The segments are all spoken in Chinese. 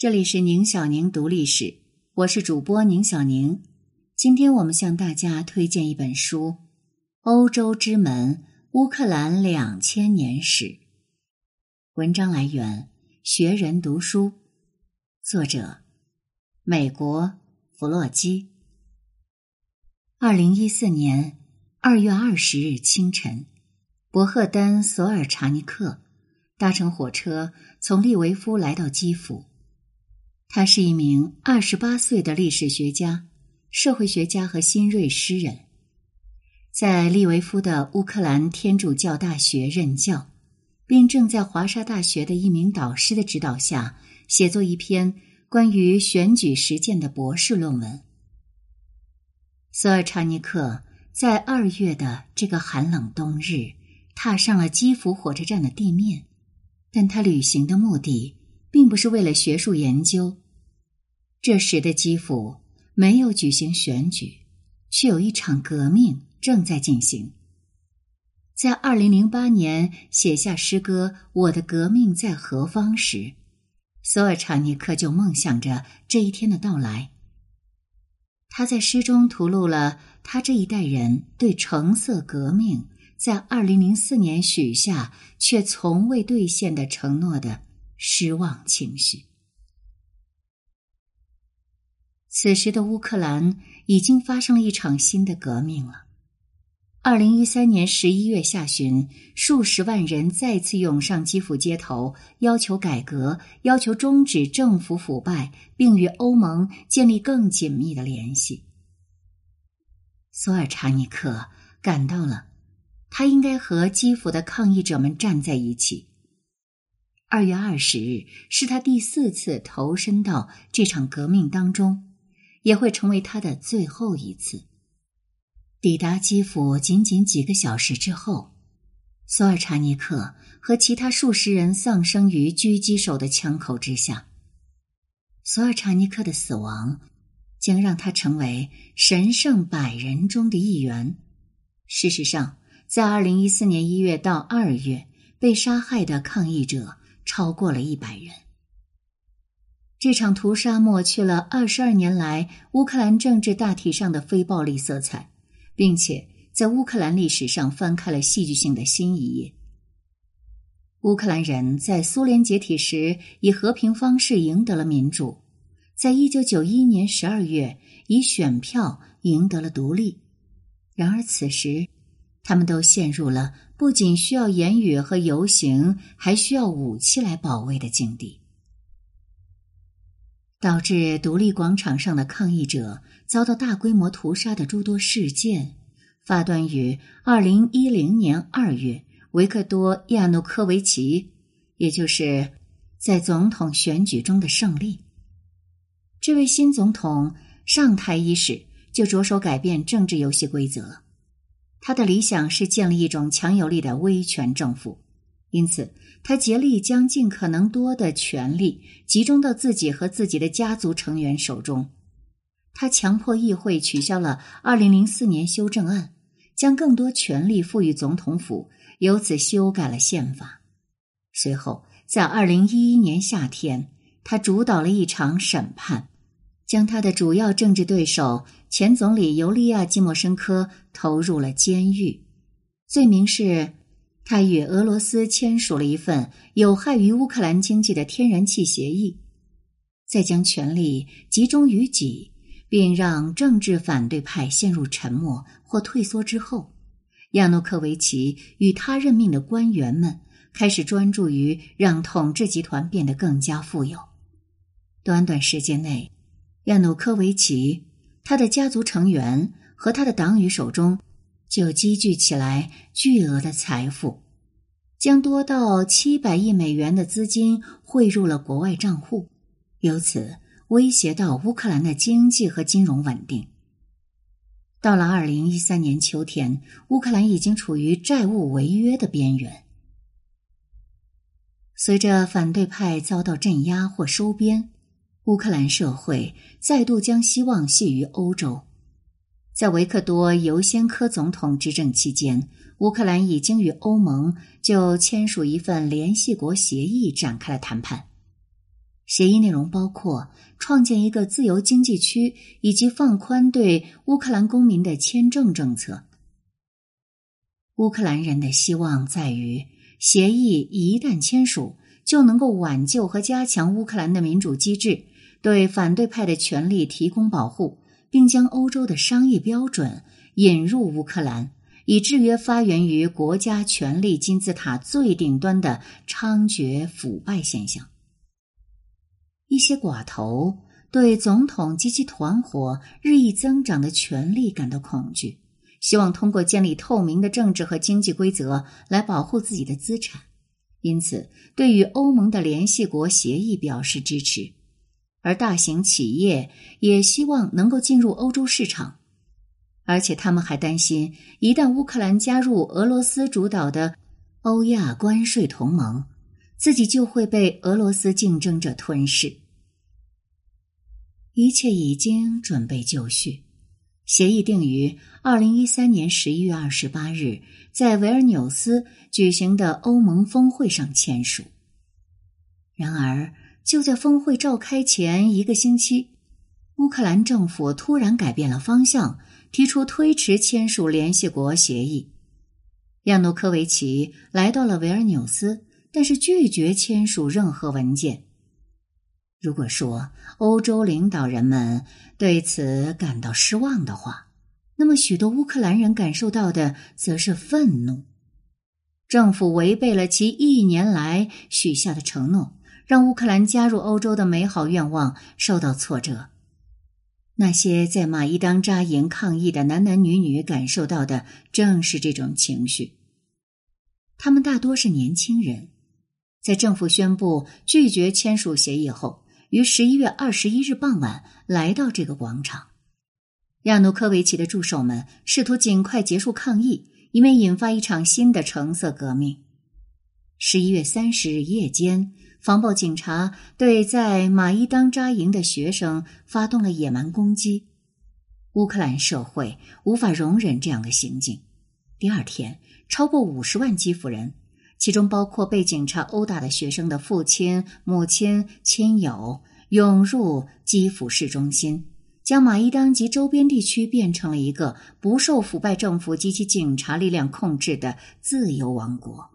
这里是宁小宁读历史，我是主播宁小宁。今天我们向大家推荐一本书《欧洲之门：乌克兰两千年史》。文章来源：学人读书，作者：美国弗洛基。二零一四年二月二十日清晨，博赫丹·索尔查尼克搭乘火车从利维夫来到基辅。他是一名二十八岁的历史学家、社会学家和新锐诗人，在利维夫的乌克兰天主教大学任教，并正在华沙大学的一名导师的指导下写作一篇关于选举实践的博士论文。索尔查尼克在二月的这个寒冷冬日踏上了基辅火车站的地面，但他旅行的目的。并不是为了学术研究。这时的基辅没有举行选举，却有一场革命正在进行。在二零零八年写下诗歌《我的革命在何方》时，索尔查尼克就梦想着这一天的到来。他在诗中吐露了他这一代人对橙色革命在二零零四年许下却从未兑现的承诺的。失望情绪。此时的乌克兰已经发生了一场新的革命了。二零一三年十一月下旬，数十万人再次涌上基辅街头，要求改革，要求终止政府腐败，并与欧盟建立更紧密的联系。索尔查尼克感到了，他应该和基辅的抗议者们站在一起。二月二十日是他第四次投身到这场革命当中，也会成为他的最后一次。抵达基辅仅仅几个小时之后，索尔查尼克和其他数十人丧生于狙击手的枪口之下。索尔查尼克的死亡将让他成为神圣百人中的一员。事实上，在二零一四年一月到二月被杀害的抗议者。超过了一百人。这场屠杀抹去了二十二年来乌克兰政治大体上的非暴力色彩，并且在乌克兰历史上翻开了戏剧性的新一页。乌克兰人在苏联解体时以和平方式赢得了民主，在一九九一年十二月以选票赢得了独立。然而此时，他们都陷入了不仅需要言语和游行，还需要武器来保卫的境地，导致独立广场上的抗议者遭到大规模屠杀的诸多事件，发端于二零一零年二月维克多·亚努科维奇，也就是在总统选举中的胜利。这位新总统上台伊始，就着手改变政治游戏规则。他的理想是建立一种强有力的威权政府，因此他竭力将尽可能多的权力集中到自己和自己的家族成员手中。他强迫议会取消了2004年修正案，将更多权力赋予总统府，由此修改了宪法。随后，在2011年夏天，他主导了一场审判。将他的主要政治对手前总理尤利亚·季莫申科投入了监狱，罪名是，他与俄罗斯签署了一份有害于乌克兰经济的天然气协议。在将权力集中于己，并让政治反对派陷入沉默或退缩之后，亚努科维奇与他任命的官员们开始专注于让统治集团变得更加富有。短短时间内。亚努科维奇，他的家族成员和他的党羽手中就积聚起来巨额的财富，将多到七百亿美元的资金汇入了国外账户，由此威胁到乌克兰的经济和金融稳定。到了二零一三年秋天，乌克兰已经处于债务违约的边缘。随着反对派遭到镇压或收编。乌克兰社会再度将希望系于欧洲。在维克多·尤先科总统执政期间，乌克兰已经与欧盟就签署一份联系国协议展开了谈判。协议内容包括创建一个自由经济区，以及放宽对乌克兰公民的签证政策。乌克兰人的希望在于，协议一旦签署，就能够挽救和加强乌克兰的民主机制，对反对派的权利提供保护，并将欧洲的商业标准引入乌克兰，以制约发源于国家权力金字塔最顶端的猖獗腐败现象。一些寡头对总统及其团伙日益增长的权力感到恐惧。希望通过建立透明的政治和经济规则来保护自己的资产，因此对于欧盟的联系国协议表示支持。而大型企业也希望能够进入欧洲市场，而且他们还担心，一旦乌克兰加入俄罗斯主导的欧亚关税同盟，自己就会被俄罗斯竞争者吞噬。一切已经准备就绪。协议定于二零一三年十一月二十八日在维尔纽斯举行的欧盟峰会上签署。然而，就在峰会召开前一个星期，乌克兰政府突然改变了方向，提出推迟签署联系国协议。亚努科维奇来到了维尔纽斯，但是拒绝签署任何文件。如果说欧洲领导人们对此感到失望的话，那么许多乌克兰人感受到的则是愤怒。政府违背了其一年来许下的承诺，让乌克兰加入欧洲的美好愿望受到挫折。那些在马伊当扎营抗议的男男女女感受到的正是这种情绪。他们大多是年轻人，在政府宣布拒绝签署协议后。于十一月二十一日傍晚来到这个广场，亚努科维奇的助手们试图尽快结束抗议，以免引发一场新的橙色革命。十一月三十日夜间，防暴警察对在马伊当扎营的学生发动了野蛮攻击。乌克兰社会无法容忍这样的行径。第二天，超过五十万基辅人。其中包括被警察殴打的学生的父亲、母亲、亲友，涌入基辅市中心，将马伊当及周边地区变成了一个不受腐败政府及其警察力量控制的自由王国。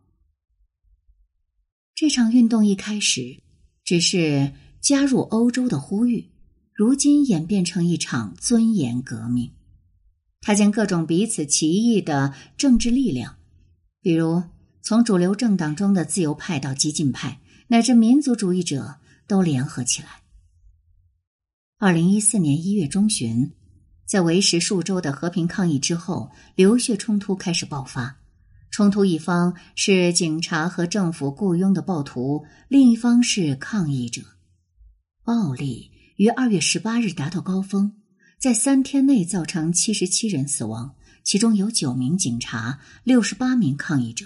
这场运动一开始只是加入欧洲的呼吁，如今演变成一场尊严革命。他将各种彼此歧义的政治力量，比如。从主流政党中的自由派到激进派，乃至民族主义者都联合起来。二零一四年一月中旬，在维持数周的和平抗议之后，流血冲突开始爆发。冲突一方是警察和政府雇佣的暴徒，另一方是抗议者。暴力于二月十八日达到高峰，在三天内造成七十七人死亡，其中有九名警察，六十八名抗议者。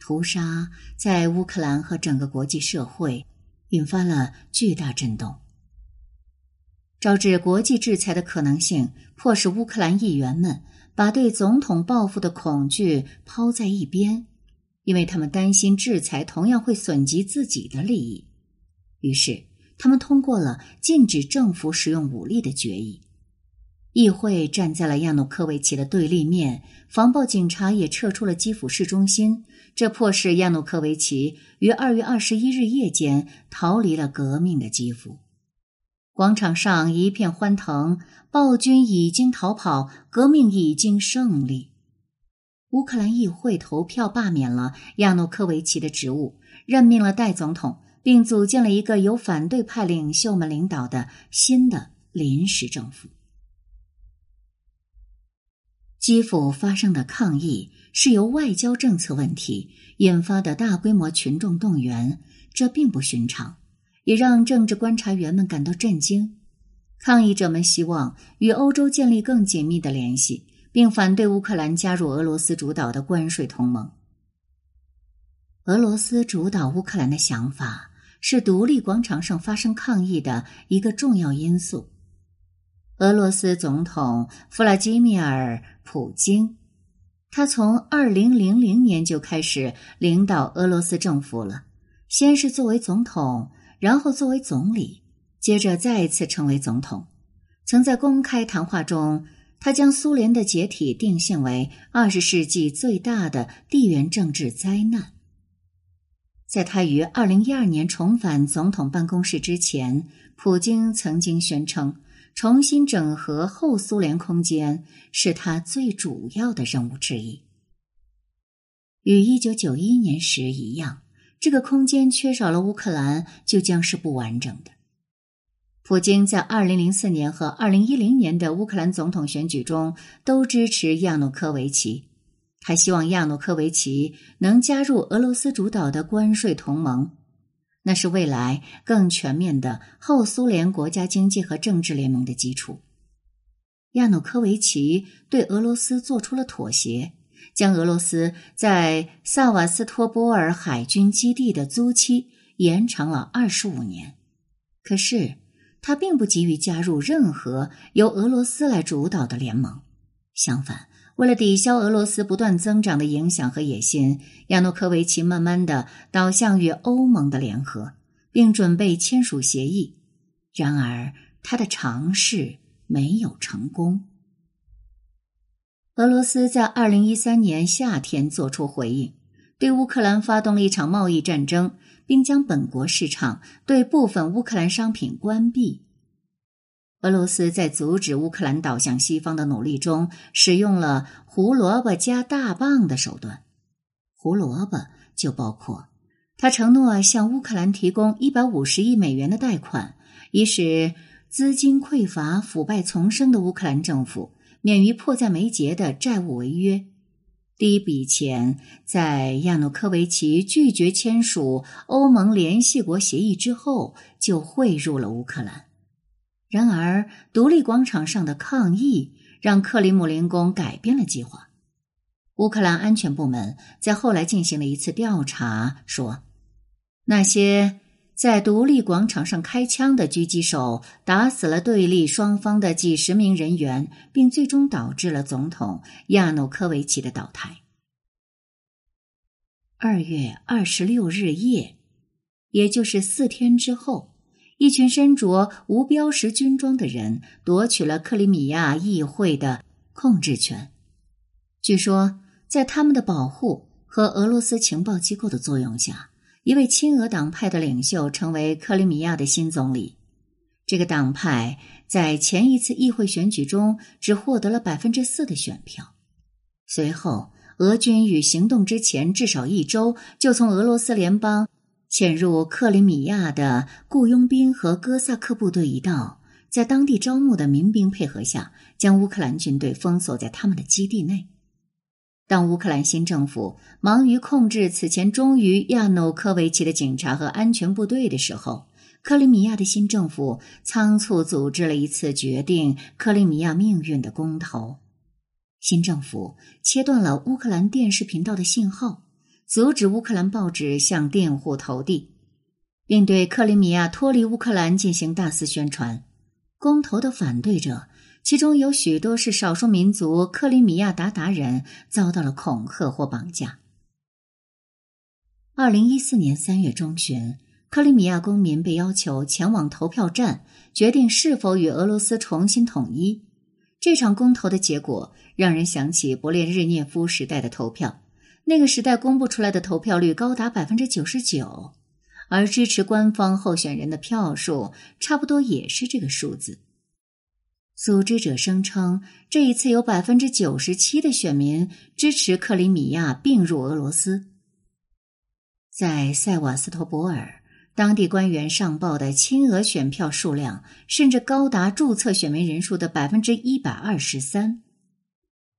屠杀在乌克兰和整个国际社会引发了巨大震动，招致国际制裁的可能性，迫使乌克兰议员们把对总统报复的恐惧抛在一边，因为他们担心制裁同样会损及自己的利益。于是，他们通过了禁止政府使用武力的决议。议会站在了亚努科维奇的对立面，防暴警察也撤出了基辅市中心。这迫使亚努科维奇于二月二十一日夜间逃离了革命的基辅。广场上一片欢腾，暴君已经逃跑，革命已经胜利。乌克兰议会投票罢免了亚努科维奇的职务，任命了代总统，并组建了一个由反对派领袖们领导的新的临时政府。基辅发生的抗议是由外交政策问题引发的大规模群众动员，这并不寻常，也让政治观察员们感到震惊。抗议者们希望与欧洲建立更紧密的联系，并反对乌克兰加入俄罗斯主导的关税同盟。俄罗斯主导乌克兰的想法是独立广场上发生抗议的一个重要因素。俄罗斯总统弗拉基米尔·普京，他从二零零零年就开始领导俄罗斯政府了。先是作为总统，然后作为总理，接着再次成为总统。曾在公开谈话中，他将苏联的解体定性为二十世纪最大的地缘政治灾难。在他于二零一二年重返总统办公室之前，普京曾经宣称，重新整合后苏联空间是他最主要的任务之一。与一九九一年时一样，这个空间缺少了乌克兰，就将是不完整的。普京在二零零四年和二零一零年的乌克兰总统选举中都支持亚努科维奇，他希望亚努科维奇能加入俄罗斯主导的关税同盟，那是未来更全面的后苏联国家经济和政治联盟的基础。亚努科维奇对俄罗斯做出了妥协。将俄罗斯在萨瓦斯托波尔海军基地的租期延长了二十五年，可是他并不急于加入任何由俄罗斯来主导的联盟。相反，为了抵消俄罗斯不断增长的影响和野心，亚诺科维奇慢慢的导向与欧盟的联合，并准备签署协议。然而，他的尝试没有成功。俄罗斯在二零一三年夏天作出回应，对乌克兰发动了一场贸易战争，并将本国市场对部分乌克兰商品关闭。俄罗斯在阻止乌克兰倒向西方的努力中，使用了“胡萝卜加大棒”的手段。胡萝卜就包括他承诺向乌克兰提供一百五十亿美元的贷款，以使资金匮乏、腐败丛生的乌克兰政府。免于迫在眉睫的债务违约。第一笔钱在亚努科维奇拒绝签署欧盟联系国协议之后就汇入了乌克兰。然而，独立广场上的抗议让克里姆林宫改变了计划。乌克兰安全部门在后来进行了一次调查，说那些。在独立广场上开枪的狙击手打死了对立双方的几十名人员，并最终导致了总统亚努科维奇的倒台。二月二十六日夜，也就是四天之后，一群身着无标识军装的人夺取了克里米亚议会的控制权。据说，在他们的保护和俄罗斯情报机构的作用下。一位亲俄党派的领袖成为克里米亚的新总理。这个党派在前一次议会选举中只获得了百分之四的选票。随后，俄军与行动之前至少一周就从俄罗斯联邦潜入克里米亚的雇佣兵和哥萨克部队一道，在当地招募的民兵配合下，将乌克兰军队封锁在他们的基地内。当乌克兰新政府忙于控制此前忠于亚努科维奇的警察和安全部队的时候，克里米亚的新政府仓促组织了一次决定克里米亚命运的公投。新政府切断了乌克兰电视频道的信号，阻止乌克兰报纸向佃户投递，并对克里米亚脱离乌克兰进行大肆宣传。公投的反对者。其中有许多是少数民族克里米亚鞑靼人，遭到了恐吓或绑架。二零一四年三月中旬，克里米亚公民被要求前往投票站，决定是否与俄罗斯重新统一。这场公投的结果让人想起勃列日涅夫时代的投票，那个时代公布出来的投票率高达百分之九十九，而支持官方候选人的票数差不多也是这个数字。组织者声称，这一次有百分之九十七的选民支持克里米亚并入俄罗斯。在塞瓦斯托波尔，当地官员上报的亲俄选票数量甚至高达注册选民人数的百分之一百二十三。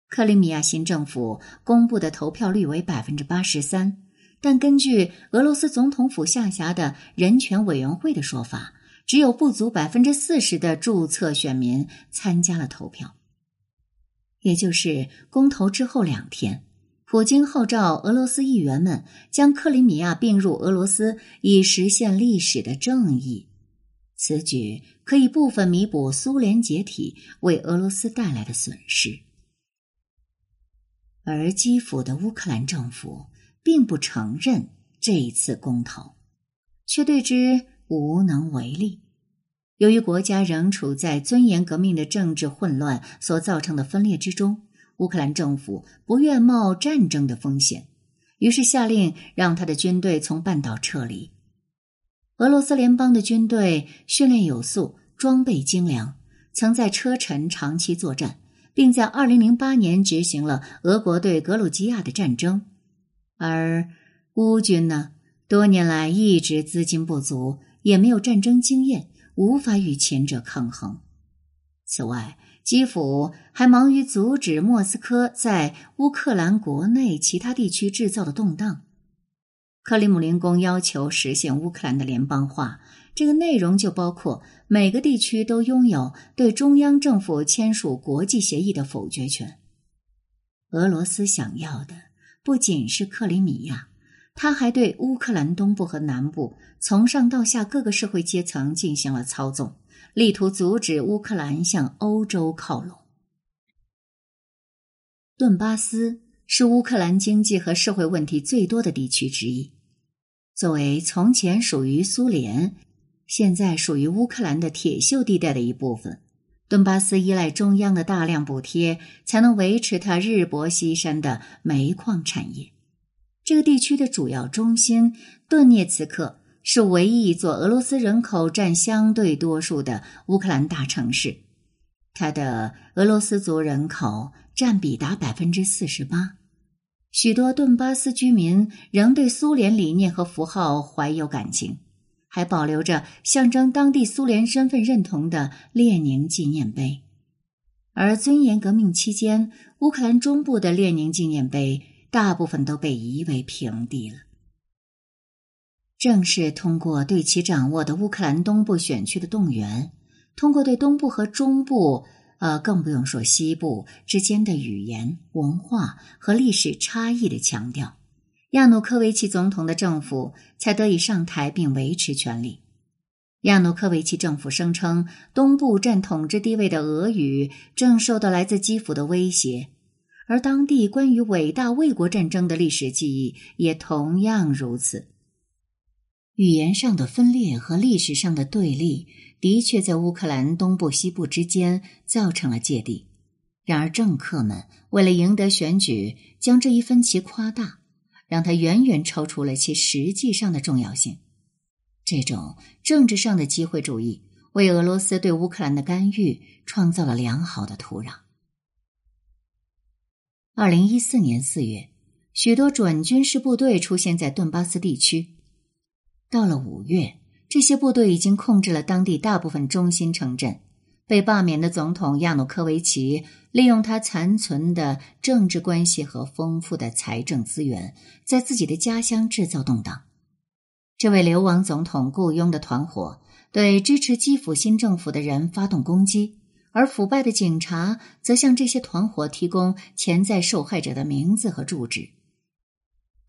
克里米亚新政府公布的投票率为百分之八十三，但根据俄罗斯总统府下辖的人权委员会的说法。只有不足百分之四十的注册选民参加了投票，也就是公投之后两天，普京号召俄罗斯议员们将克里米亚并入俄罗斯，以实现历史的正义。此举可以部分弥补苏联解体为俄罗斯带来的损失，而基辅的乌克兰政府并不承认这一次公投，却对之。无能为力。由于国家仍处在尊严革命的政治混乱所造成的分裂之中，乌克兰政府不愿冒战争的风险，于是下令让他的军队从半岛撤离。俄罗斯联邦的军队训练有素，装备精良，曾在车臣长期作战，并在二零零八年执行了俄国对格鲁吉亚的战争。而乌军呢，多年来一直资金不足，也没有战争经验。无法与前者抗衡。此外，基辅还忙于阻止莫斯科在乌克兰国内其他地区制造的动荡。克里姆林宫要求实现乌克兰的联邦化，这个内容就包括每个地区都拥有对中央政府签署国际协议的否决权。俄罗斯想要的不仅是克里米亚。他还对乌克兰东部和南部从上到下各个社会阶层进行了操纵，力图阻止乌克兰向欧洲靠拢。顿巴斯是乌克兰经济和社会问题最多的地区之一。作为从前属于苏联、现在属于乌克兰的铁锈地带的一部分，顿巴斯依赖中央的大量补贴，才能维持它日薄西山的煤矿产业。这个地区的主要中心顿涅茨克是唯一一座俄罗斯人口占相对多数的乌克兰大城市，它的俄罗斯族人口占比达百分之四十八。许多顿巴斯居民仍对苏联理念和符号怀有感情，还保留着象征当地苏联身份认同的列宁纪念碑。而尊严革命期间，乌克兰中部的列宁纪念碑。大部分都被夷为平地了。正是通过对其掌握的乌克兰东部选区的动员，通过对东部和中部，呃，更不用说西部之间的语言、文化和历史差异的强调，亚努科维奇总统的政府才得以上台并维持权力。亚努科维奇政府声称，东部占统治地位的俄语正受到来自基辅的威胁。而当地关于伟大卫国战争的历史记忆也同样如此。语言上的分裂和历史上的对立，的确在乌克兰东部、西部之间造成了芥蒂。然而，政客们为了赢得选举，将这一分歧夸大，让它远远超出了其实际上的重要性。这种政治上的机会主义，为俄罗斯对乌克兰的干预创造了良好的土壤。二零一四年四月，许多准军事部队出现在顿巴斯地区。到了五月，这些部队已经控制了当地大部分中心城镇。被罢免的总统亚努科维奇利用他残存的政治关系和丰富的财政资源，在自己的家乡制造动荡。这位流亡总统雇佣的团伙对支持基辅新政府的人发动攻击。而腐败的警察则向这些团伙提供潜在受害者的名字和住址。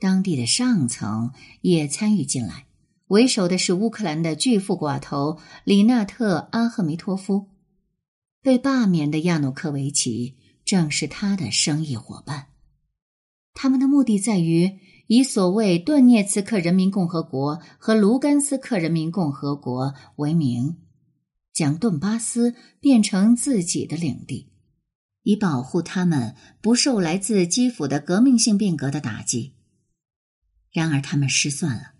当地的上层也参与进来，为首的是乌克兰的巨富寡头里纳特·阿赫梅托夫。被罢免的亚努科维奇正是他的生意伙伴。他们的目的在于以所谓顿涅茨克人民共和国和卢甘斯克人民共和国为名。将顿巴斯变成自己的领地，以保护他们不受来自基辅的革命性变革的打击。然而，他们失算了。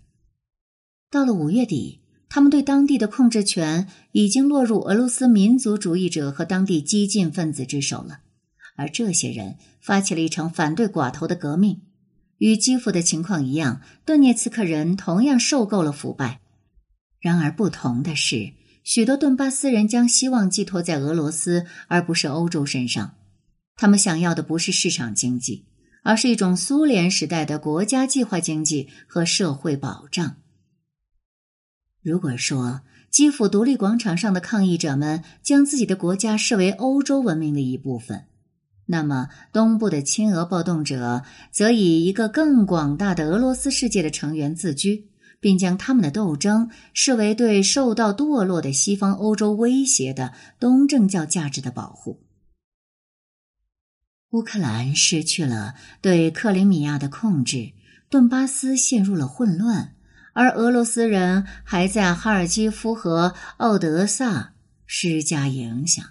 到了五月底，他们对当地的控制权已经落入俄罗斯民族主义者和当地激进分子之手了。而这些人发起了一场反对寡头的革命。与基辅的情况一样，顿涅茨克人同样受够了腐败。然而，不同的是。许多顿巴斯人将希望寄托在俄罗斯而不是欧洲身上，他们想要的不是市场经济，而是一种苏联时代的国家计划经济和社会保障。如果说基辅独立广场上的抗议者们将自己的国家视为欧洲文明的一部分，那么东部的亲俄暴动者则以一个更广大的俄罗斯世界的成员自居。并将他们的斗争视为对受到堕落的西方欧洲威胁的东正教价值的保护。乌克兰失去了对克里米亚的控制，顿巴斯陷入了混乱，而俄罗斯人还在哈尔基夫和奥德萨施加影响，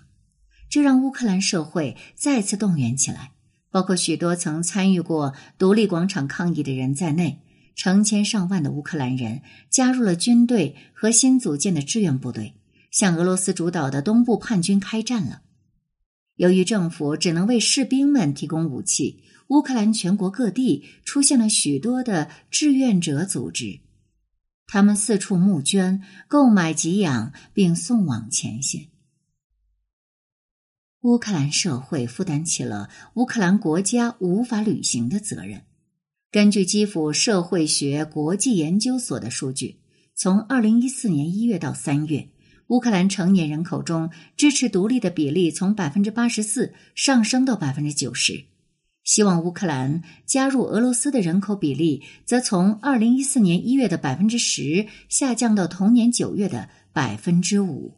这让乌克兰社会再次动员起来，包括许多曾参与过独立广场抗议的人在内。成千上万的乌克兰人加入了军队和新组建的志愿部队，向俄罗斯主导的东部叛军开战了。由于政府只能为士兵们提供武器，乌克兰全国各地出现了许多的志愿者组织，他们四处募捐、购买给养，并送往前线。乌克兰社会负担起了乌克兰国家无法履行的责任。根据基辅社会学国际研究所的数据，从二零一四年一月到三月，乌克兰成年人口中支持独立的比例从百分之八十四上升到百分之九十。希望乌克兰加入俄罗斯的人口比例则从二零一四年一月的百分之十下降到同年九月的百分之五。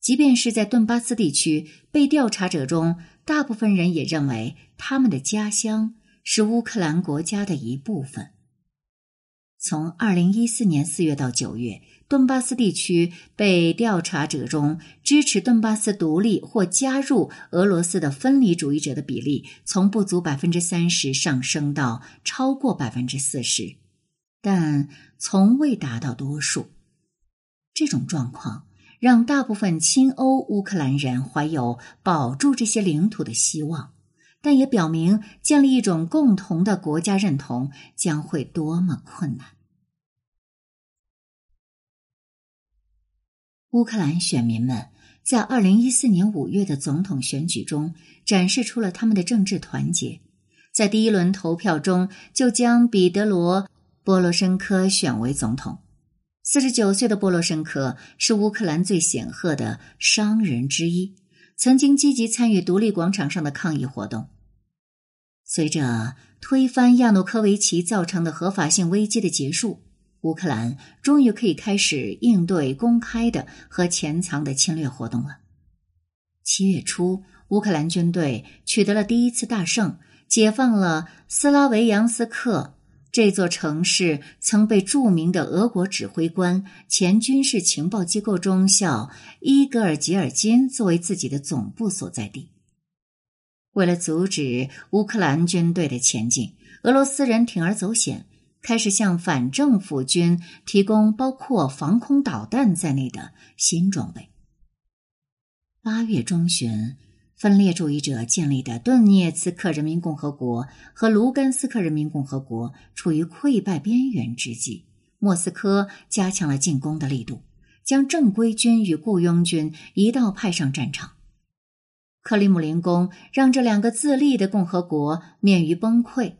即便是在顿巴斯地区，被调查者中大部分人也认为他们的家乡。是乌克兰国家的一部分。从二零一四年四月到九月，顿巴斯地区被调查者中支持顿巴斯独立或加入俄罗斯的分离主义者的比例，从不足百分之三十上升到超过百分之四十，但从未达到多数。这种状况让大部分亲欧乌克兰人怀有保住这些领土的希望。但也表明，建立一种共同的国家认同将会多么困难。乌克兰选民们在二零一四年五月的总统选举中展示出了他们的政治团结，在第一轮投票中就将彼得罗·波罗申科选为总统。四十九岁的波罗申科是乌克兰最显赫的商人之一，曾经积极参与独立广场上的抗议活动。随着推翻亚努科维奇造成的合法性危机的结束，乌克兰终于可以开始应对公开的和潜藏的侵略活动了。七月初，乌克兰军队取得了第一次大胜，解放了斯拉维扬斯克这座城市，曾被著名的俄国指挥官、前军事情报机构中校伊格尔吉尔金作为自己的总部所在地。为了阻止乌克兰军队的前进，俄罗斯人铤而走险，开始向反政府军提供包括防空导弹在内的新装备。八月中旬，分裂主义者建立的顿涅茨克人民共和国和卢甘斯克人民共和国处于溃败边缘之际，莫斯科加强了进攻的力度，将正规军与雇佣军一道派上战场。克里姆林宫让这两个自立的共和国免于崩溃，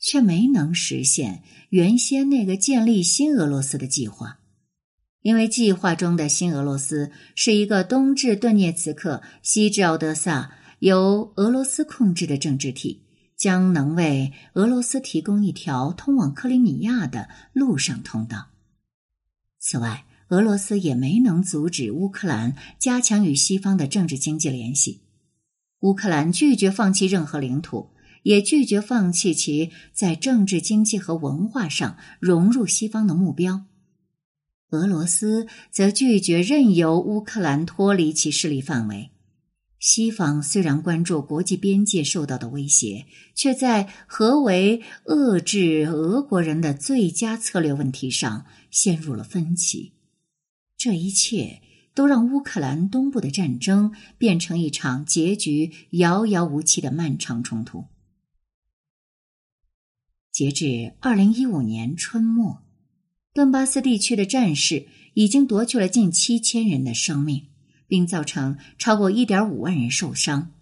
却没能实现原先那个建立新俄罗斯的计划，因为计划中的新俄罗斯是一个东至顿涅茨克、西至奥德萨、由俄罗斯控制的政治体，将能为俄罗斯提供一条通往克里米亚的陆上通道。此外，俄罗斯也没能阻止乌克兰加强与西方的政治经济联系。乌克兰拒绝放弃任何领土，也拒绝放弃其在政治、经济和文化上融入西方的目标。俄罗斯则拒绝任由乌克兰脱离其势力范围。西方虽然关注国际边界受到的威胁，却在何为遏制俄国人的最佳策略问题上陷入了分歧。这一切都让乌克兰东部的战争变成一场结局遥遥无期的漫长冲突。截至二零一五年春末，顿巴斯地区的战事已经夺去了近七千人的生命，并造成超过一点五万人受伤，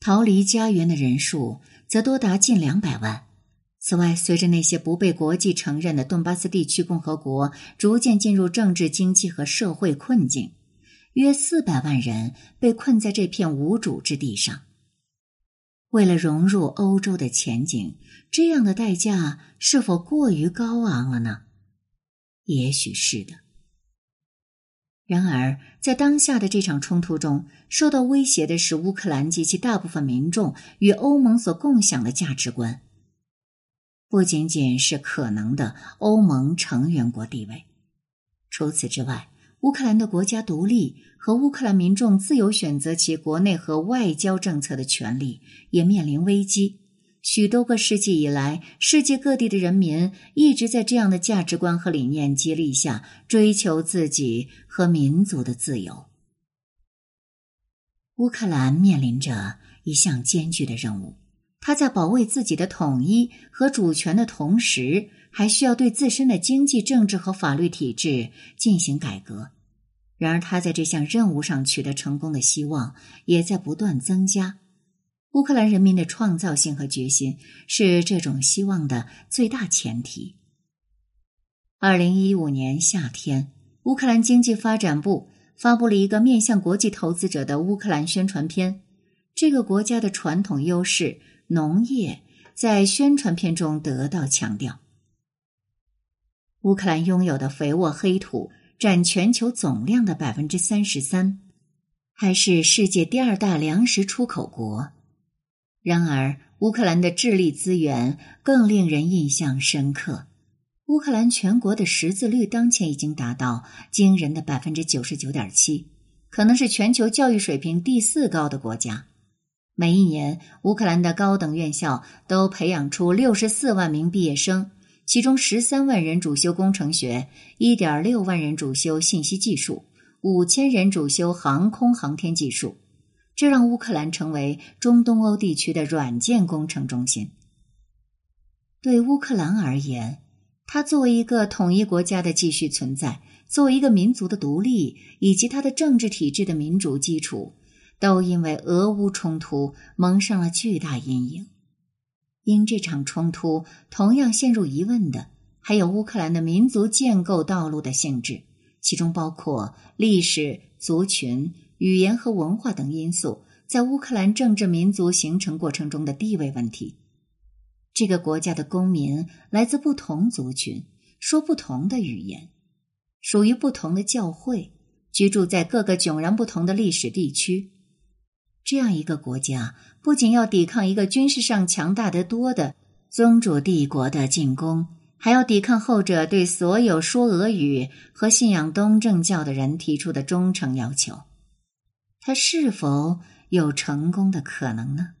逃离家园的人数则多达近两百万。此外，随着那些不被国际承认的顿巴斯地区共和国逐渐进入政治、经济和社会困境，约四百万人被困在这片无主之地上。为了融入欧洲的前景，这样的代价是否过于高昂了呢？也许是的。然而，在当下的这场冲突中，受到威胁的是乌克兰及其大部分民众与欧盟所共享的价值观。不仅仅是可能的欧盟成员国地位。除此之外，乌克兰的国家独立和乌克兰民众自由选择其国内和外交政策的权利也面临危机。许多个世纪以来，世界各地的人民一直在这样的价值观和理念激励下追求自己和民族的自由。乌克兰面临着一项艰巨的任务，他在保卫自己的统一和主权的同时，还需要对自身的经济、政治和法律体制进行改革。然而，他在这项任务上取得成功的希望也在不断增加。乌克兰人民的创造性和决心是这种希望的最大前提。二零一五年夏天，乌克兰经济发展部发布了一个面向国际投资者的乌克兰宣传片。这个国家的传统优势——农业，在宣传片中得到强调。乌克兰拥有的肥沃黑土占全球总量的百分之三十三，还是世界第二大粮食出口国。然而，乌克兰的智力资源更令人印象深刻。乌克兰全国的识字率当前已经达到惊人的百分之九十九点七，可能是全球教育水平第四高的国家。每一年，乌克兰的高等院校都培养出六十四万名毕业生，其中十三万人主修工程学，一点六万人主修信息技术，五千人主修航空航天技术。这让乌克兰成为中东欧地区的软件工程中心。对乌克兰而言，它作为一个统一国家的继续存在，作为一个民族的独立，以及它的政治体制的民主基础，都因为俄乌冲突蒙上了巨大阴影。因这场冲突同样陷入疑问的，还有乌克兰的民族建构道路的性质，其中包括历史、族群。语言和文化等因素在乌克兰政治民族形成过程中的地位问题。这个国家的公民来自不同族群，说不同的语言，属于不同的教会，居住在各个迥然不同的历史地区。这样一个国家，不仅要抵抗一个军事上强大得多的宗主帝国的进攻，还要抵抗后者对所有说俄语和信仰东正教的人提出的忠诚要求。他是否有成功的可能呢？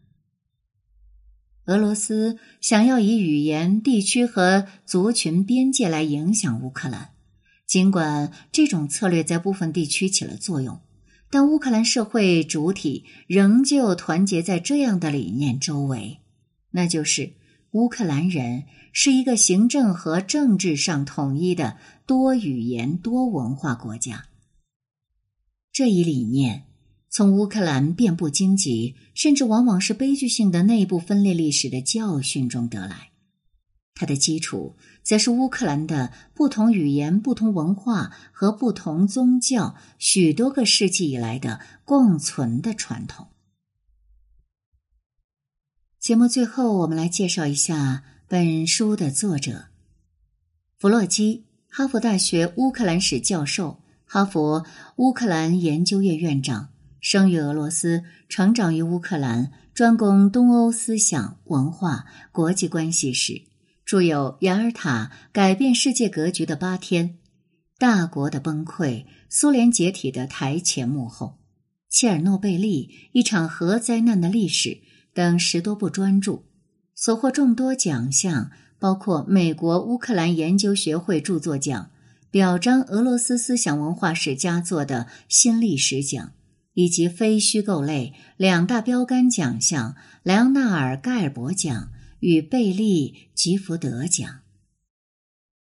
俄罗斯想要以语言、地区和族群边界来影响乌克兰，尽管这种策略在部分地区起了作用，但乌克兰社会主体仍旧团结在这样的理念周围，那就是乌克兰人是一个行政和政治上统一的多语言、多文化国家。这一理念。从乌克兰遍布荆棘，甚至往往是悲剧性的内部分裂历史的教训中得来，它的基础则是乌克兰的不同语言、不同文化和不同宗教许多个世纪以来的共存的传统。节目最后，我们来介绍一下本书的作者弗洛基，哈佛大学乌克兰史教授，哈佛乌克兰研究院院长。生于俄罗斯，成长于乌克兰，专攻东欧思想文化、国际关系史，著有《雅尔塔：改变世界格局的八天》《大国的崩溃》《苏联解体的台前幕后》《切尔诺贝利：一场核灾难的历史》等十多部专著，所获众多奖项，包括美国乌克兰研究学会著作奖、表彰俄罗斯思想文化史佳作的新历史奖。以及非虚构类两大标杆奖项——莱昂纳尔·盖尔伯奖与贝利·吉福德讲。